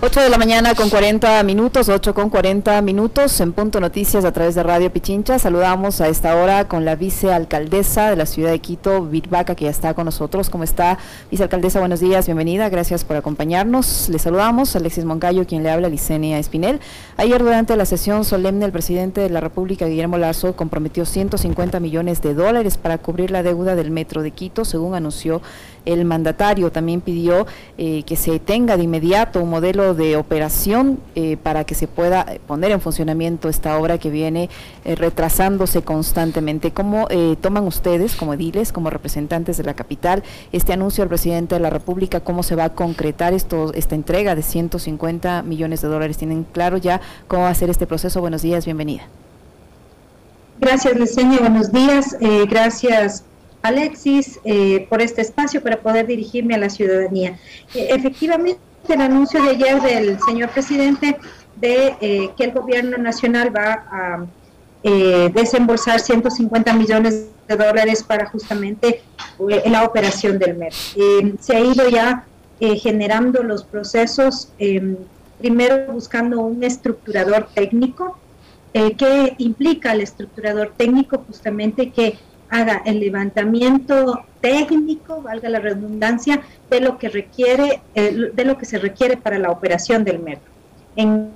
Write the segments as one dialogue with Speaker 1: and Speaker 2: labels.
Speaker 1: 8 de la mañana con 40 minutos, 8 con 40 minutos en Punto Noticias a través de Radio Pichincha. Saludamos a esta hora con la vicealcaldesa de la ciudad de Quito, Virvaca, que ya está con nosotros. ¿Cómo está, vicealcaldesa? Buenos días, bienvenida, gracias por acompañarnos. Le saludamos, Alexis Moncayo, quien le habla, Licenia Espinel. Ayer, durante la sesión solemne, el presidente de la República, Guillermo Lazo, comprometió 150 millones de dólares para cubrir la deuda del metro de Quito, según anunció el mandatario. También pidió eh, que se tenga de inmediato un modelo de operación eh, para que se pueda poner en funcionamiento esta obra que viene eh, retrasándose constantemente. ¿Cómo toman ustedes como ediles, como representantes de la capital, este anuncio del presidente de la República? ¿Cómo se va a concretar esta entrega de 150 millones de dólares? ¿Tienen claro ya cómo va a ser este proceso? Buenos días, bienvenida.
Speaker 2: Gracias, Liceña. Buenos días. gracias, Alexis, por este espacio para poder dirigirme a la ciudadanía. efectivamente, el anuncio de ayer del señor presidente de eh, que el gobierno nacional va a eh, desembolsar 150 millones de dólares para justamente eh, la operación del MER. se ha ido ya generando los procesos, primero buscando un estructurador técnico, que implica el estructurador técnico justamente que haga el levantamiento técnico, valga la redundancia, de lo que requiere, eh, de lo que se requiere para la operación del metro. En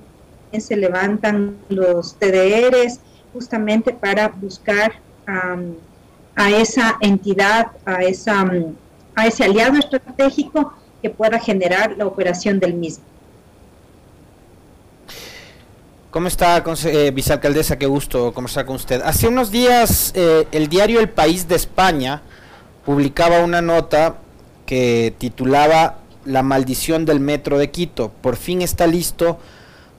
Speaker 2: se levantan los TDRs justamente para buscar a esa entidad, a, esa, a ese aliado estratégico que pueda generar la operación del mismo.
Speaker 3: ¿Cómo está, eh, vicealcaldesa? Qué gusto conversar con usted. Hace unos días eh, el diario El País de España publicaba una nota que titulaba La maldición del metro de Quito. Por fin está listo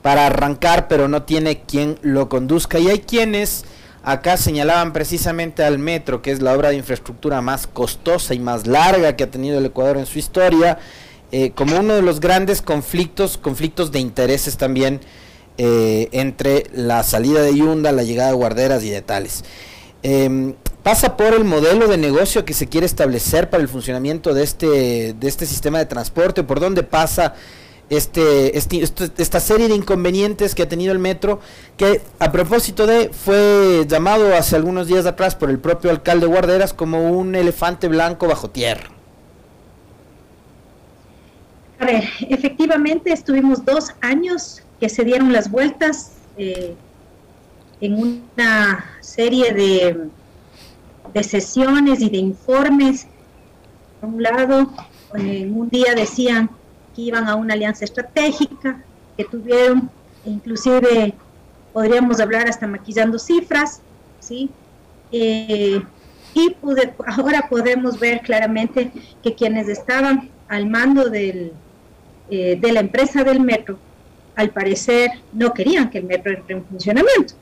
Speaker 3: para arrancar, pero no tiene quien lo conduzca. Y hay quienes acá señalaban precisamente al metro, que es la obra de infraestructura más costosa y más larga que ha tenido el Ecuador en su historia, eh, como uno de los grandes conflictos, conflictos de intereses también eh, entre la salida de Yunda, la llegada de guarderas y de tales. Em, pasa por el modelo de negocio que se quiere establecer para el funcionamiento de este, de este sistema de transporte, por dónde pasa este, este, este, esta serie de inconvenientes que ha tenido el metro, que a propósito de fue llamado hace algunos días atrás por el propio alcalde Guarderas como un elefante blanco bajo tierra.
Speaker 2: A ver, efectivamente estuvimos dos años que se dieron las vueltas eh, en una serie de, sesiones y de informes. Por un lado, en un día decían que iban a una alianza estratégica, que tuvieron, inclusive podríamos hablar hasta maquillando cifras, ¿sí? Eh, y ahora podemos ver claramente que quienes estaban al mando del, eh, de la empresa del metro al parecer no querían que el metro entre en funcionamiento.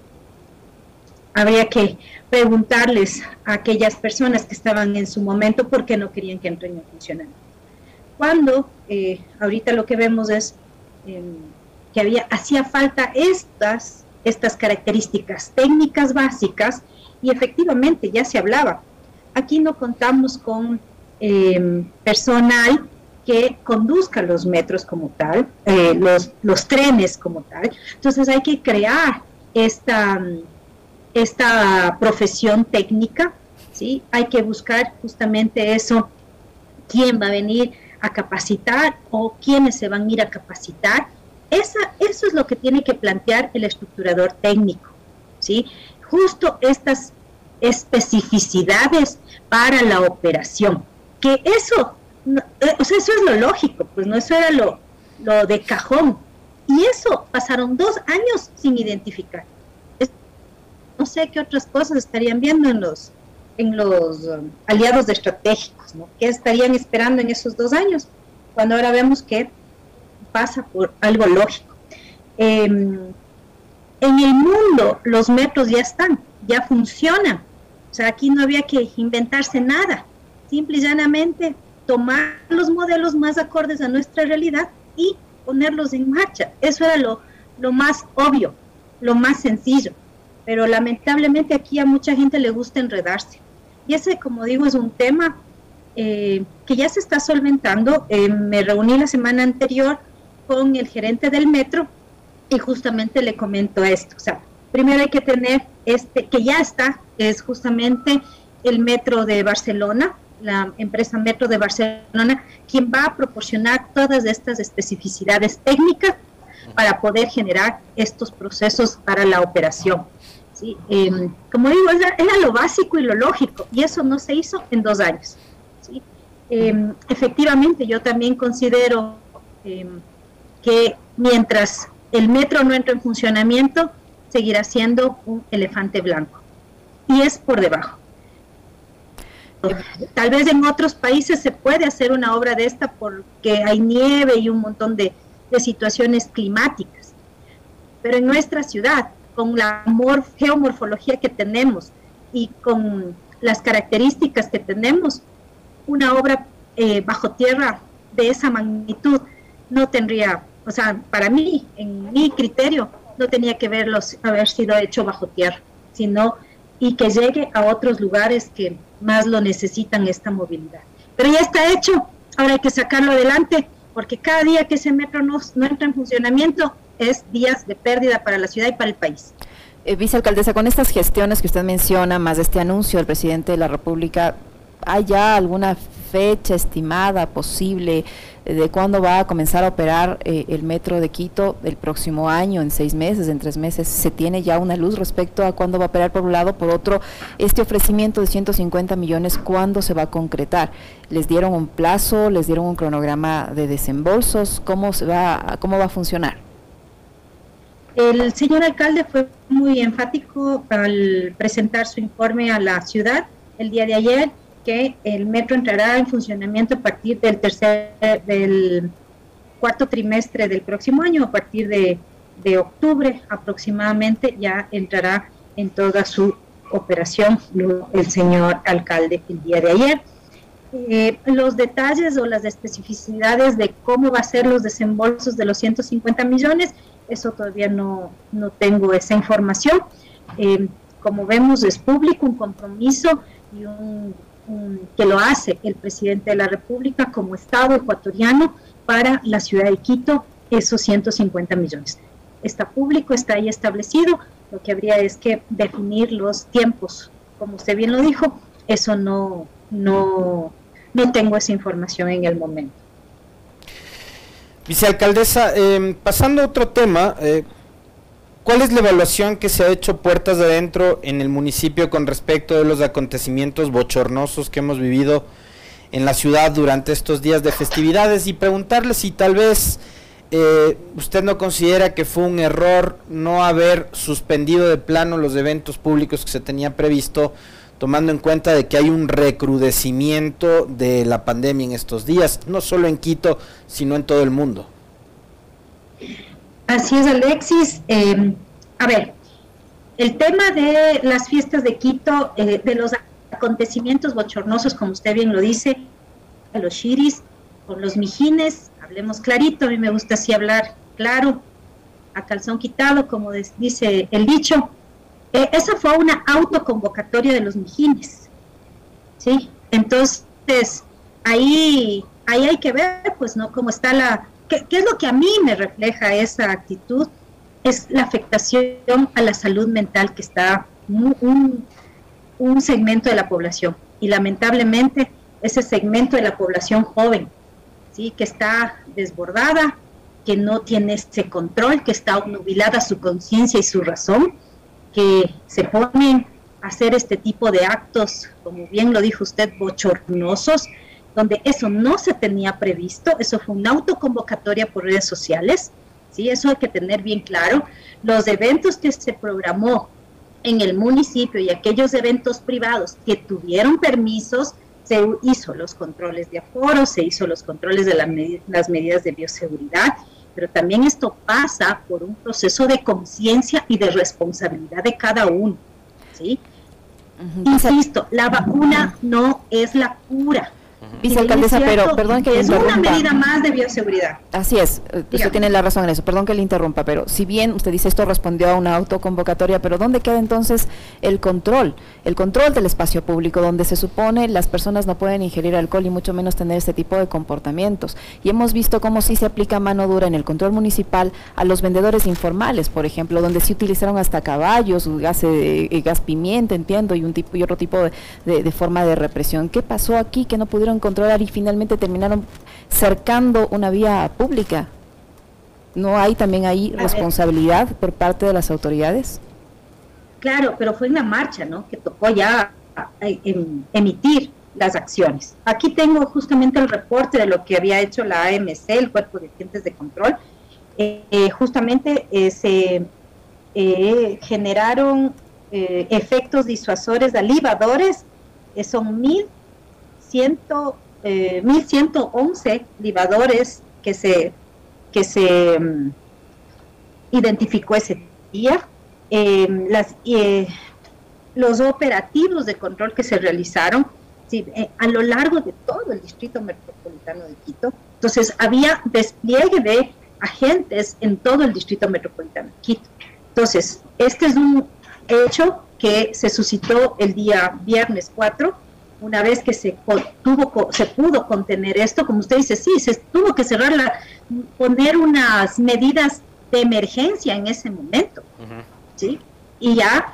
Speaker 2: Habría que preguntarles a aquellas personas que estaban en su momento por qué no querían que entre en funcionamiento. Cuando eh, ahorita lo que vemos es em, que había, hacía falta estas, estas características técnicas básicas y efectivamente ya se hablaba. Aquí no contamos con em, personal que conduzca los metros como tal, eh, los, los trenes como tal. Entonces hay que crear esta, esta profesión técnica, ¿sí? Hay que buscar justamente eso, quién va a venir a capacitar o quiénes se van a ir a capacitar. Esa, eso es lo que tiene que plantear el estructurador técnico, ¿sí? Justo estas especificidades para la operación, que eso eh, o sea, eso es lo lógico, pues no, eso era lo, lo de cajón. Y eso pasaron dos años sin identificar. no sé qué otras cosas estarían viendo en los, en los um, aliados estratégicos, ¿no? ¿Qué estarían esperando en esos dos años? Cuando ahora vemos que pasa por algo lógico. Em, en el mundo los metros ya están, ya funcionan. O sea, aquí no había que inventarse nada. Simple y llanamente tomar los modelos más acordes a nuestra realidad y ponerlos en marcha. Eso era lo, lo más obvio, lo más sencillo. Pero lamentablemente aquí a mucha gente le gusta enredarse. Y ese, como digo, es un tema eh, que ya se está solventando. Eh, me reuní la semana anterior con el gerente del metro y justamente le comento esto. O sea, primero hay que tener este, que ya está, es justamente el metro de Barcelona, la empresa Metro de Barcelona, quien va a proporcionar todas estas especificidades técnicas para poder generar estos procesos para la operación. ¿sí? Em, como digo, era, lo básico y lo lógico, y eso no se hizo en dos años. ¿sí? Em, efectivamente, yo también considero em, que mientras el metro no entra en funcionamiento, seguirá siendo un elefante blanco. Y es por debajo. Tal vez en otros países se puede hacer una obra de esta porque hay nieve y un montón de, situaciones climáticas. Pero en nuestra ciudad, con la geomorfología que tenemos y con las características que tenemos, una obra eh, bajo tierra de esa magnitud no tendría, o sea, para mí, en mi criterio, no tenía que verlos, haber sido hecho bajo tierra, sino y que llegue a otros lugares que más lo necesitan esta movilidad. Pero ya está hecho, ahora hay que sacarlo adelante, porque cada día que ese metro no, entra en funcionamiento es días de pérdida para la ciudad y para el país.
Speaker 1: Eh, vicealcaldesa, con estas gestiones que usted menciona, más este anuncio del presidente de la República, ¿hay ya alguna fecha estimada posible de cuándo va a comenzar a operar eh, el metro de Quito el próximo año, en seis meses, en tres meses? ¿Se tiene ya una luz respecto a cuándo va a operar por un lado? Por otro, este ofrecimiento de 150 millones, ¿cuándo se va a concretar? ¿Les dieron un plazo? ¿Les dieron un cronograma de desembolsos? ¿Cómo, se va, cómo va a funcionar?
Speaker 2: El señor alcalde fue muy enfático al presentar su informe a la ciudad el día de ayer que el metro entrará en funcionamiento a partir del tercer, del cuarto trimestre del próximo año, a partir de, octubre aproximadamente, ya entrará en toda su operación el señor alcalde el día de ayer. Eh, los detalles o las especificidades de cómo va a ser los desembolsos de los 150 millones, eso todavía no, no tengo esa información. Eh, como vemos, es público un compromiso y un que lo hace el presidente de la República como Estado ecuatoriano para la ciudad de Quito, esos 150 millones. Está público, está ahí establecido, lo que habría es que definir los tiempos. Como usted bien lo dijo, eso no, no, no tengo esa información en el momento.
Speaker 3: Vicealcaldesa, eh, pasando a otro tema, eh, ¿Cuál es la evaluación que se ha hecho puertas de adentro en el municipio con respecto de los acontecimientos bochornosos que hemos vivido en la ciudad durante estos días de festividades? Y preguntarle si tal vez eh, usted no considera que fue un error no haber suspendido de plano los eventos públicos que se tenía previsto, tomando en cuenta de que hay un recrudecimiento de la pandemia en estos días, no solo en Quito, sino en todo el mundo.
Speaker 2: Así es, Alexis. Eh, a ver, el tema de las fiestas de Quito, eh, de los acontecimientos bochornosos, como usted bien lo dice, a los shiris, con los mijines, hablemos clarito, a mí me gusta así hablar claro, a calzón quitado, como dice el dicho. Eh, esa fue una autoconvocatoria de los mijines, ¿sí? Entonces, ahí, ahí hay que ver, pues, ¿no? Cómo está la, ¿Qué, es lo que a mí me refleja esa actitud? Es la afectación a la salud mental que está un, segmento de la población. Y lamentablemente ese segmento de la población joven, ¿sí? que está desbordada, que no tiene ese control, que está obnubilada su conciencia y su razón, que se ponen a hacer este tipo de actos, como bien lo dijo usted, bochornosos, donde eso no se tenía previsto, eso fue una autoconvocatoria por redes sociales, ¿sí? Eso hay que tener bien claro. Los eventos que se programó en el municipio y aquellos eventos privados que tuvieron permisos, se hizo los controles de aforo, se hizo los controles de las medidas de bioseguridad, pero también esto pasa por un proceso de conciencia y de responsabilidad de cada uno, ¿sí? Insisto, la vacuna no es la cura,
Speaker 1: Vicealcaldesa, pero perdón que
Speaker 2: le interrumpa. Es una medida más de bioseguridad.
Speaker 1: Así es, eh, usted tiene la razón en eso, perdón que le interrumpa, pero si bien usted dice esto respondió a una autoconvocatoria, pero ¿dónde queda entonces el control? El control del espacio público, donde se supone las personas no pueden ingerir alcohol y mucho menos tener este tipo de comportamientos. Y hemos visto cómo sí se aplica mano dura en el control municipal a los vendedores informales, por ejemplo, donde sí utilizaron hasta caballos, gas, eh, gas pimienta, entiendo, y un tipo y otro tipo de, de forma de represión. ¿Qué pasó aquí que no pudieron controlar y finalmente terminaron cercando una vía pública. ¿No hay también ahí responsabilidad por parte de las autoridades?
Speaker 2: Claro, pero fue una marcha, ¿no? Que tocó ya eh, em, emitir las acciones. Aquí tengo justamente el reporte de lo que había hecho la AMC, el Cuerpo de Agentes de Control. Eh, eh, justamente se generaron efectos disuasores alivadores, son mil 1.111 eh, libadores que se, que se mm, identificó ese día. Em, las, eh, los operativos de control que se realizaron eh, a lo largo de todo el distrito metropolitano de Quito. Entonces, había despliegue de agentes en todo el distrito metropolitano de Quito. Entonces, este es un hecho que se suscitó el día viernes 4 una vez que se, tuvo, se pudo contener esto, como usted dice, sí, se tuvo que cerrar, la, poner unas medidas de emergencia en ese momento, ¿sí? Y ya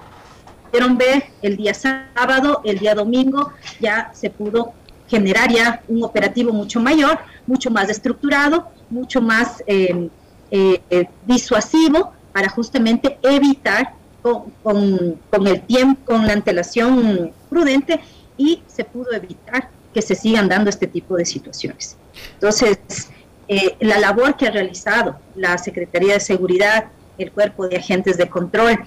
Speaker 2: pudieron ver el día sábado, el día domingo, ya se pudo generar ya un operativo mucho mayor, mucho más estructurado, mucho más eh, eh, disuasivo para justamente evitar con, con, el tiempo, con la antelación prudente, y se pudo evitar que se sigan dando este tipo de situaciones. Entonces, eh, la labor que ha realizado la Secretaría de Seguridad, el cuerpo de agentes de control,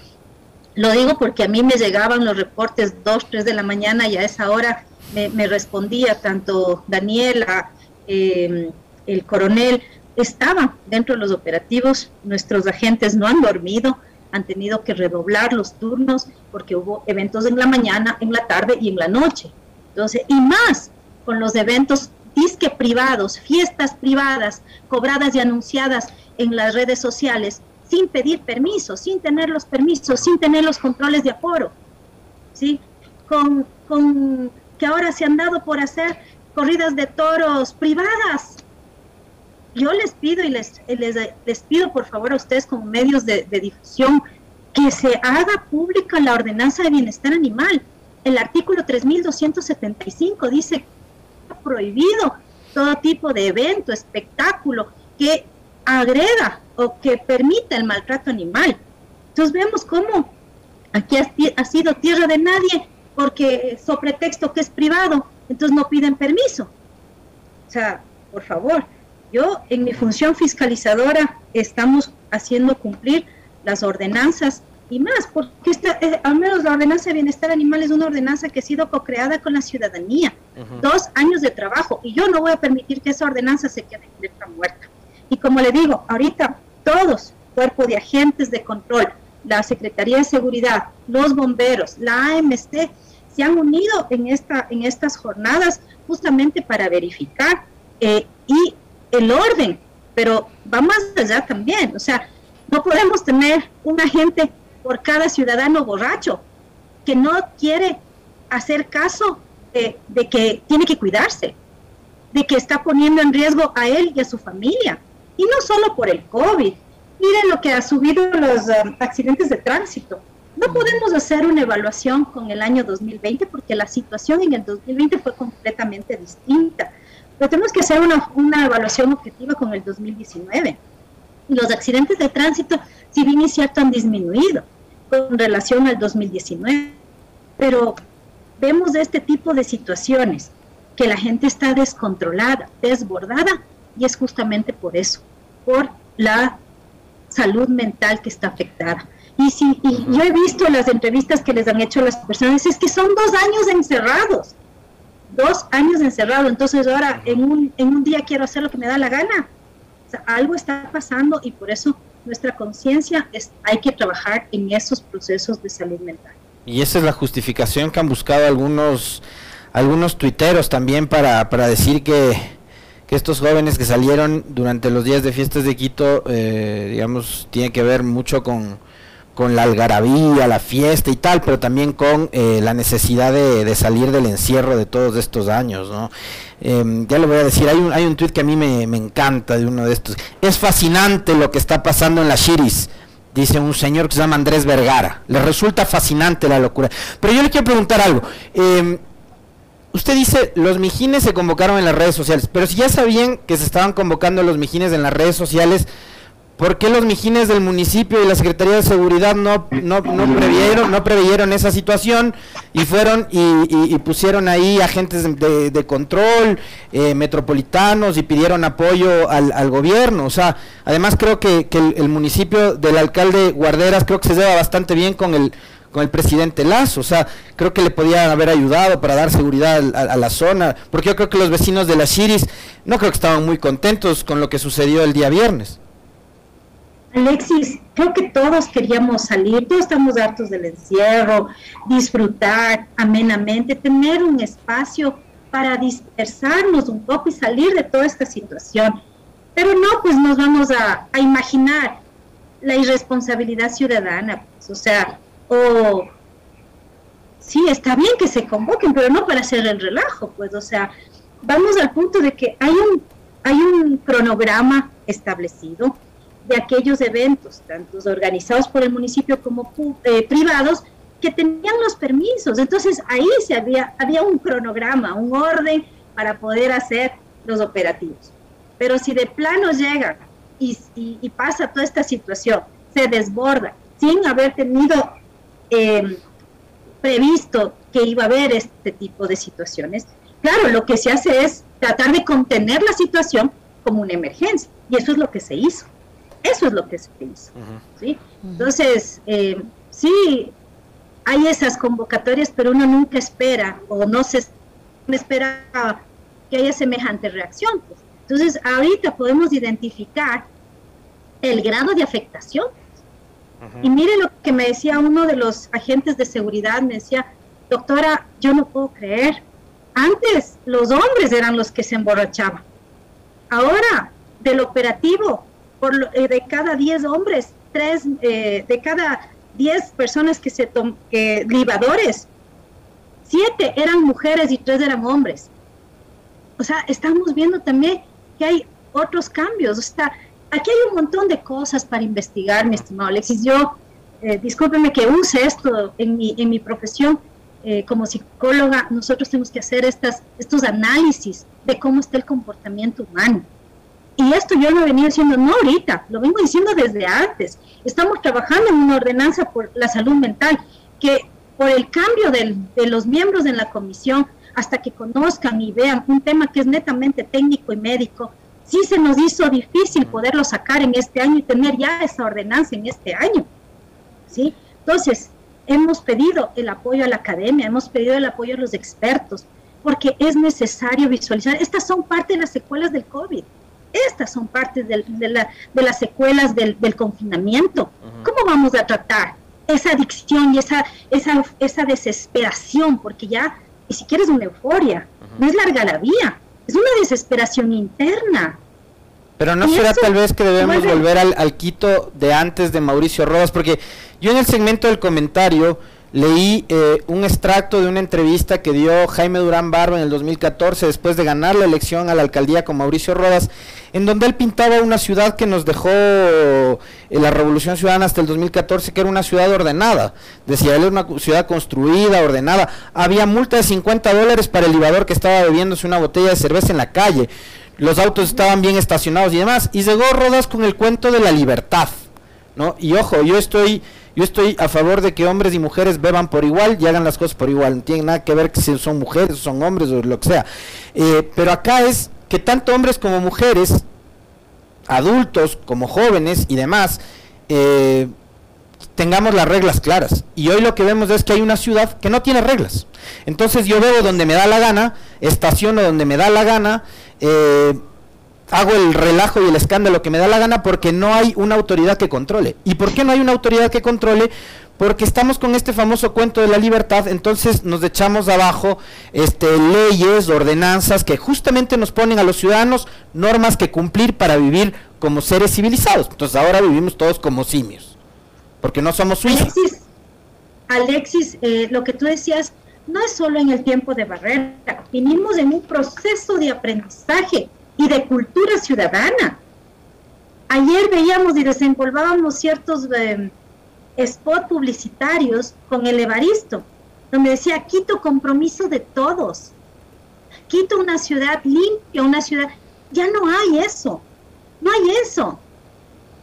Speaker 2: lo digo porque a mí me llegaban los reportes 2, 3 de la mañana y a esa hora me, respondía tanto Daniela, em, el coronel, estaban dentro de los operativos, nuestros agentes no han dormido, han tenido que redoblar los turnos porque hubo eventos en la mañana, en la tarde y en la noche. Entonces, y más con los eventos disque privados, fiestas privadas, cobradas y anunciadas en las redes sociales, sin pedir permiso, sin tener los permisos, sin tener los controles de aforo, ¿sí? Con, con que ahora se han dado por hacer corridas de toros privadas, yo les pido y les, les, pido por favor a ustedes como medios de, difusión que se haga pública la ordenanza de bienestar animal. El artículo 3275 dice que está prohibido todo tipo de evento, espectáculo que agrega o que permita el maltrato animal. Entonces vemos cómo aquí ha, sido tierra de nadie porque sobre pretexto que es privado, entonces no piden permiso. O sea, por favor, yo, en mi función fiscalizadora, estamos haciendo cumplir las ordenanzas y más, porque esta, eh, al menos la ordenanza de bienestar animal es una ordenanza que ha sido co-creada con la ciudadanía. Dos años de trabajo y yo no voy a permitir que esa ordenanza se quede muerta. Y como le digo, ahorita todos, cuerpo de agentes de control, la Secretaría de Seguridad, los bomberos, la AMC, se han unido en, esta, en estas jornadas justamente para verificar eh, y el orden, pero va más allá también. O sea, no podemos tener un agente por cada ciudadano borracho que no quiere hacer caso de, que tiene que cuidarse, de que está poniendo en riesgo a él y a su familia. Y no solo por el COVID. Miren lo que ha subido los um, accidentes de tránsito. No podemos hacer una evaluación con el año 2020 porque la situación en el 2020 fue completamente distinta. Pero tenemos que hacer una, una evaluación objetiva con el 2019. Los accidentes de tránsito, si bien es cierto, han disminuido con relación al 2019, pero vemos este tipo de situaciones, que la gente está descontrolada, desbordada, y es justamente por eso, por la salud mental que está afectada. Y, si, y yo he visto las entrevistas que les han hecho las personas, es que son dos años encerrados dos años encerrado, entonces ahora en un, en un día quiero hacer lo que me da la gana. algo está pasando y por eso nuestra conciencia es hay que trabajar en esos procesos de salud mental.
Speaker 3: Y esa es la justificación que han buscado algunos algunos tuiteros también para, para decir que, que estos jóvenes que salieron durante los días de fiestas de Quito, eh, digamos, tiene que ver mucho con, con la algarabía, la fiesta y tal, pero también con eh, la necesidad de, salir del encierro de todos estos años, ¿no? Em, ya le voy a decir, hay un, hay un tweet que a mí me, me, encanta de uno de estos. Es fascinante lo que está pasando en la Shiris, dice un señor que se llama Andrés Vergara. Le resulta fascinante la locura. Pero yo le quiero preguntar algo. Eh, usted dice, los mijines se convocaron en las redes sociales, pero si ya sabían que se estaban convocando los mijines en las redes sociales, ¿por qué los mijines del municipio y la Secretaría de Seguridad no, previeron, no preveyeron esa situación y fueron y, pusieron ahí agentes de, control eh, metropolitanos y pidieron apoyo al, gobierno? O sea, además creo que, el, municipio del alcalde Guarderas creo que se lleva bastante bien con el con el presidente Lazo. O sea, creo que le podían haber ayudado para dar seguridad a, la zona, porque yo creo que los vecinos de la Chiris no creo que estaban muy contentos con lo que sucedió el día viernes.
Speaker 2: Alexis, creo que todos queríamos salir, todos estamos hartos del encierro, disfrutar amenamente, tener un espacio para dispersarnos un poco y salir de toda esta situación. Pero no, pues nos vamos a, a imaginar la irresponsabilidad ciudadana, pues, o sea, o sí, está bien que se convoquen, pero no para hacer el relajo, pues, o sea, vamos al punto de que hay un, hay un cronograma establecido de aquellos eventos, tanto organizados por el municipio como eh, privados, que tenían los permisos. Entonces ahí se había, había un cronograma, un orden para poder hacer los operativos. Pero si de plano llega y, y pasa toda esta situación, se desborda sin haber tenido eh, previsto que iba a haber este tipo de situaciones, claro, lo que se hace es tratar de contener la situación como una emergencia, y eso es lo que se hizo. Eso es lo que se hizo. ¿sí? Entonces, eh, sí, hay esas convocatorias, pero uno nunca espera o no se espera que haya semejante reacción. Pues. Entonces, ahorita podemos identificar el grado de afectación y mire lo que me decía uno de los agentes de seguridad, me decía, doctora, yo no puedo creer, antes los hombres eran los que se emborrachaban. Ahora, del operativo, por eh, de cada 10 hombres, tres, eh, de cada 10 personas que se toman, libadores, siete eran mujeres y tres eran hombres. O sea, estamos viendo también que hay otros cambios. O sea, aquí hay un montón de cosas para investigar, mi estimado Alexis. Yo, eh, discúlpeme que use esto en mi, en mi profesión. Eh, como psicóloga, nosotros tenemos que hacer estas, estos análisis de cómo está el comportamiento humano. Y esto yo lo venía diciendo no ahorita, lo vengo diciendo desde antes. Estamos trabajando en una ordenanza por la salud mental que por el cambio de los miembros de la comisión, hasta que conozcan y vean un tema que es netamente técnico y médico, sí se nos hizo difícil poderlo sacar en este año y tener ya esa ordenanza en este año. ¿sí? Entonces, hemos pedido el apoyo a la academia, hemos pedido el apoyo a los expertos, porque es necesario visualizar. Estas son parte de las secuelas del COVID. Estas son parte de, la, de, las secuelas del, confinamiento. ¿Cómo vamos a tratar esa adicción y esa, esa, esa desesperación? Porque ya ni siquiera es una euforia, no es larga la vía, es una desesperación interna.
Speaker 3: Pero no será tal vez que debemos volver al, al, Quito de antes de Mauricio Rodas, porque yo en el segmento del comentario leí eh, un extracto de una entrevista que dio Jaime Durán Barro en el 2014 después de ganar la elección a la alcaldía con Mauricio Rodas, en donde él pintaba una ciudad que nos dejó eh, la Revolución Ciudadana hasta el 2014, que era una ciudad ordenada. Decía, él era una ciudad construida, ordenada. Había multa de 50 dólares para el libador que estaba bebiéndose una botella de cerveza en la calle. Los autos estaban bien estacionados y demás. Y llegó Rodas con el cuento de la libertad. ¿No? Y ojo, yo estoy yo estoy a favor de que hombres y mujeres beban por igual y hagan las cosas por igual. No tiene nada que ver si son mujeres, son hombres o lo que sea. Eh, pero acá es que tanto hombres como mujeres, adultos como jóvenes y demás, eh, tengamos las reglas claras. Y hoy lo que vemos es que hay una ciudad que no tiene reglas. Entonces yo veo donde me da la gana, estaciono donde me da la gana, eh, hago el relajo y el escándalo que me da la gana porque no hay una autoridad que controle. ¿Y por qué no hay una autoridad que controle? porque estamos con este famoso cuento de la libertad, entonces nos echamos abajo este, leyes, ordenanzas que justamente nos ponen a los ciudadanos normas que cumplir para vivir como seres civilizados. Entonces ahora vivimos todos como simios, porque no somos suizos.
Speaker 2: Alexis, Alexis eh, lo que tú decías no es solo en el tiempo de barrera, vinimos en un proceso de aprendizaje y de cultura ciudadana. Ayer veíamos y desenvolvábamos ciertos... Eh, publicitarios con el Evaristo, donde decía Quito compromiso de todos. Quito una ciudad limpia, una ciudad... Ya no hay eso, no hay eso.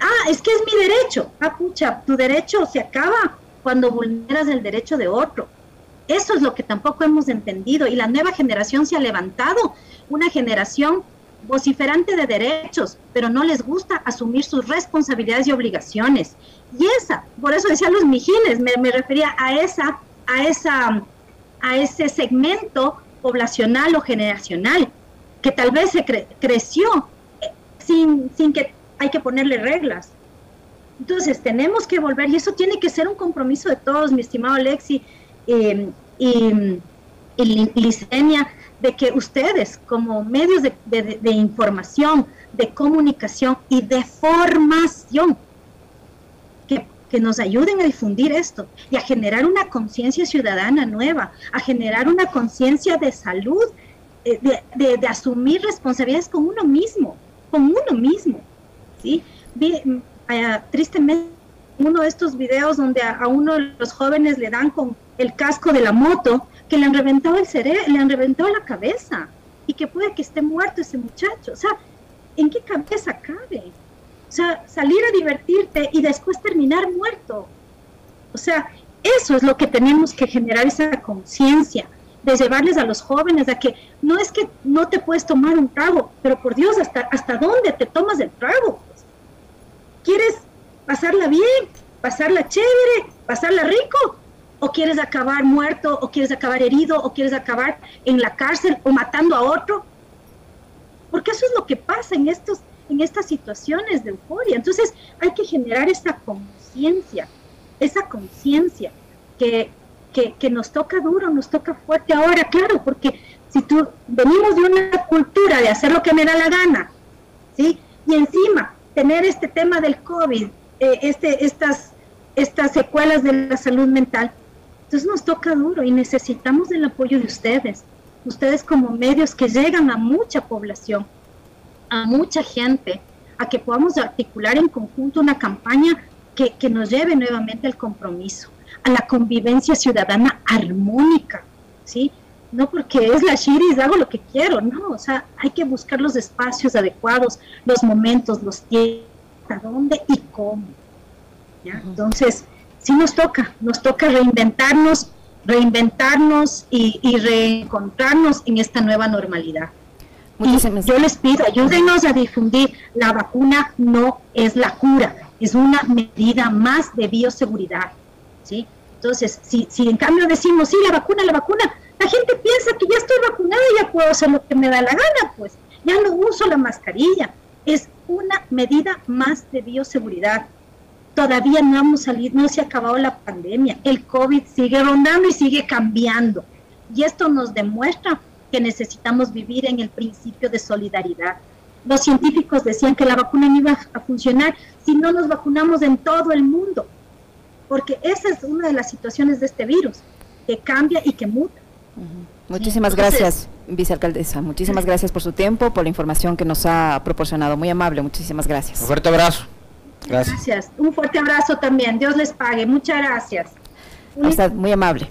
Speaker 2: Ah, es que es mi derecho. Ah, pucha, tu derecho se acaba cuando vulneras el derecho de otro. Eso es lo que tampoco hemos entendido y la nueva generación se ha levantado, una generación vociferante de derechos, pero no les gusta asumir sus responsabilidades y obligaciones. Y esa, por eso decía los mijines, me, refería a esa, a esa, a ese segmento poblacional o generacional que tal vez se creció eh, sin, sin que hay que ponerle reglas. Entonces tenemos que volver, y eso tiene que ser un compromiso de todos, mi estimado Alexi eh, y, y, Licenia, de que ustedes como medios de información, de comunicación y de formación, que nos ayuden a difundir esto y a generar una conciencia ciudadana nueva, a generar una conciencia de salud, eh, de, asumir responsabilidades con uno mismo, con uno mismo. ¿sí? Vi, mm, tristemente, uno de estos videos donde a, uno de los jóvenes le dan con el casco de la moto, que le han reventado el cerebro, le han reventado la cabeza y que puede que esté muerto ese muchacho. O sea, ¿en qué cabeza cabe? O sea, salir a divertirte y después terminar muerto. O sea, eso es lo que tenemos que generar esa conciencia de llevarles a los jóvenes a que no es que no te puedes tomar un trago, pero por Dios, ¿hasta, hasta dónde te tomas el trago? ¿Quieres pasarla bien, pasarla chévere, pasarla rico? ¿O quieres acabar muerto, o quieres acabar herido, o quieres acabar en la cárcel o matando a otro? Porque eso es lo que pasa en estos en estas situaciones de euforia. Entonces hay que generar esa conciencia, esa conciencia que, que, nos toca duro, nos toca fuerte ahora, claro, porque si tú venimos de una cultura de hacer lo que me da la gana, ¿sí? Y encima tener este tema del COVID, eh, este, estas, estas secuelas de la salud mental, entonces nos toca duro y necesitamos el apoyo de ustedes, ustedes como medios que llegan a mucha población a mucha gente a que podamos articular en conjunto una campaña que, que nos lleve nuevamente al compromiso, a la convivencia ciudadana armónica, ¿sí? No porque es la Shiris, hago lo que quiero, no, o sea, hay que buscar los espacios adecuados, los momentos, los tiempos, a dónde y cómo. ¿ya? Entonces, sí nos toca, nos toca reinventarnos, reinventarnos y, y reencontrarnos en esta nueva normalidad yo les pido, ayúdenos a difundir, la vacuna no es la cura, es una medida más de bioseguridad, ¿sí? Entonces, si, si en cambio decimos, sí, la vacuna, la vacuna, la gente piensa que ya estoy vacunada y ya puedo hacer lo que me da la gana, pues, ya no uso la mascarilla, es una medida más de bioseguridad. Todavía no hemos salido, no se ha acabado la pandemia, el COVID sigue rondando y sigue cambiando. Y esto nos demuestra que necesitamos vivir en el principio de solidaridad. Los científicos decían que la vacuna no iba a funcionar si no nos vacunamos en todo el mundo, porque esa es una de las situaciones de este virus, que cambia y que muta.
Speaker 1: Muchísimas gracias, vicealcaldesa. Muchísimas gracias por su tiempo, por la información que nos ha proporcionado. Muy amable, muchísimas gracias.
Speaker 3: Un fuerte abrazo.
Speaker 2: Gracias. Un fuerte abrazo también. Dios les pague. Muchas gracias.
Speaker 1: muy amable.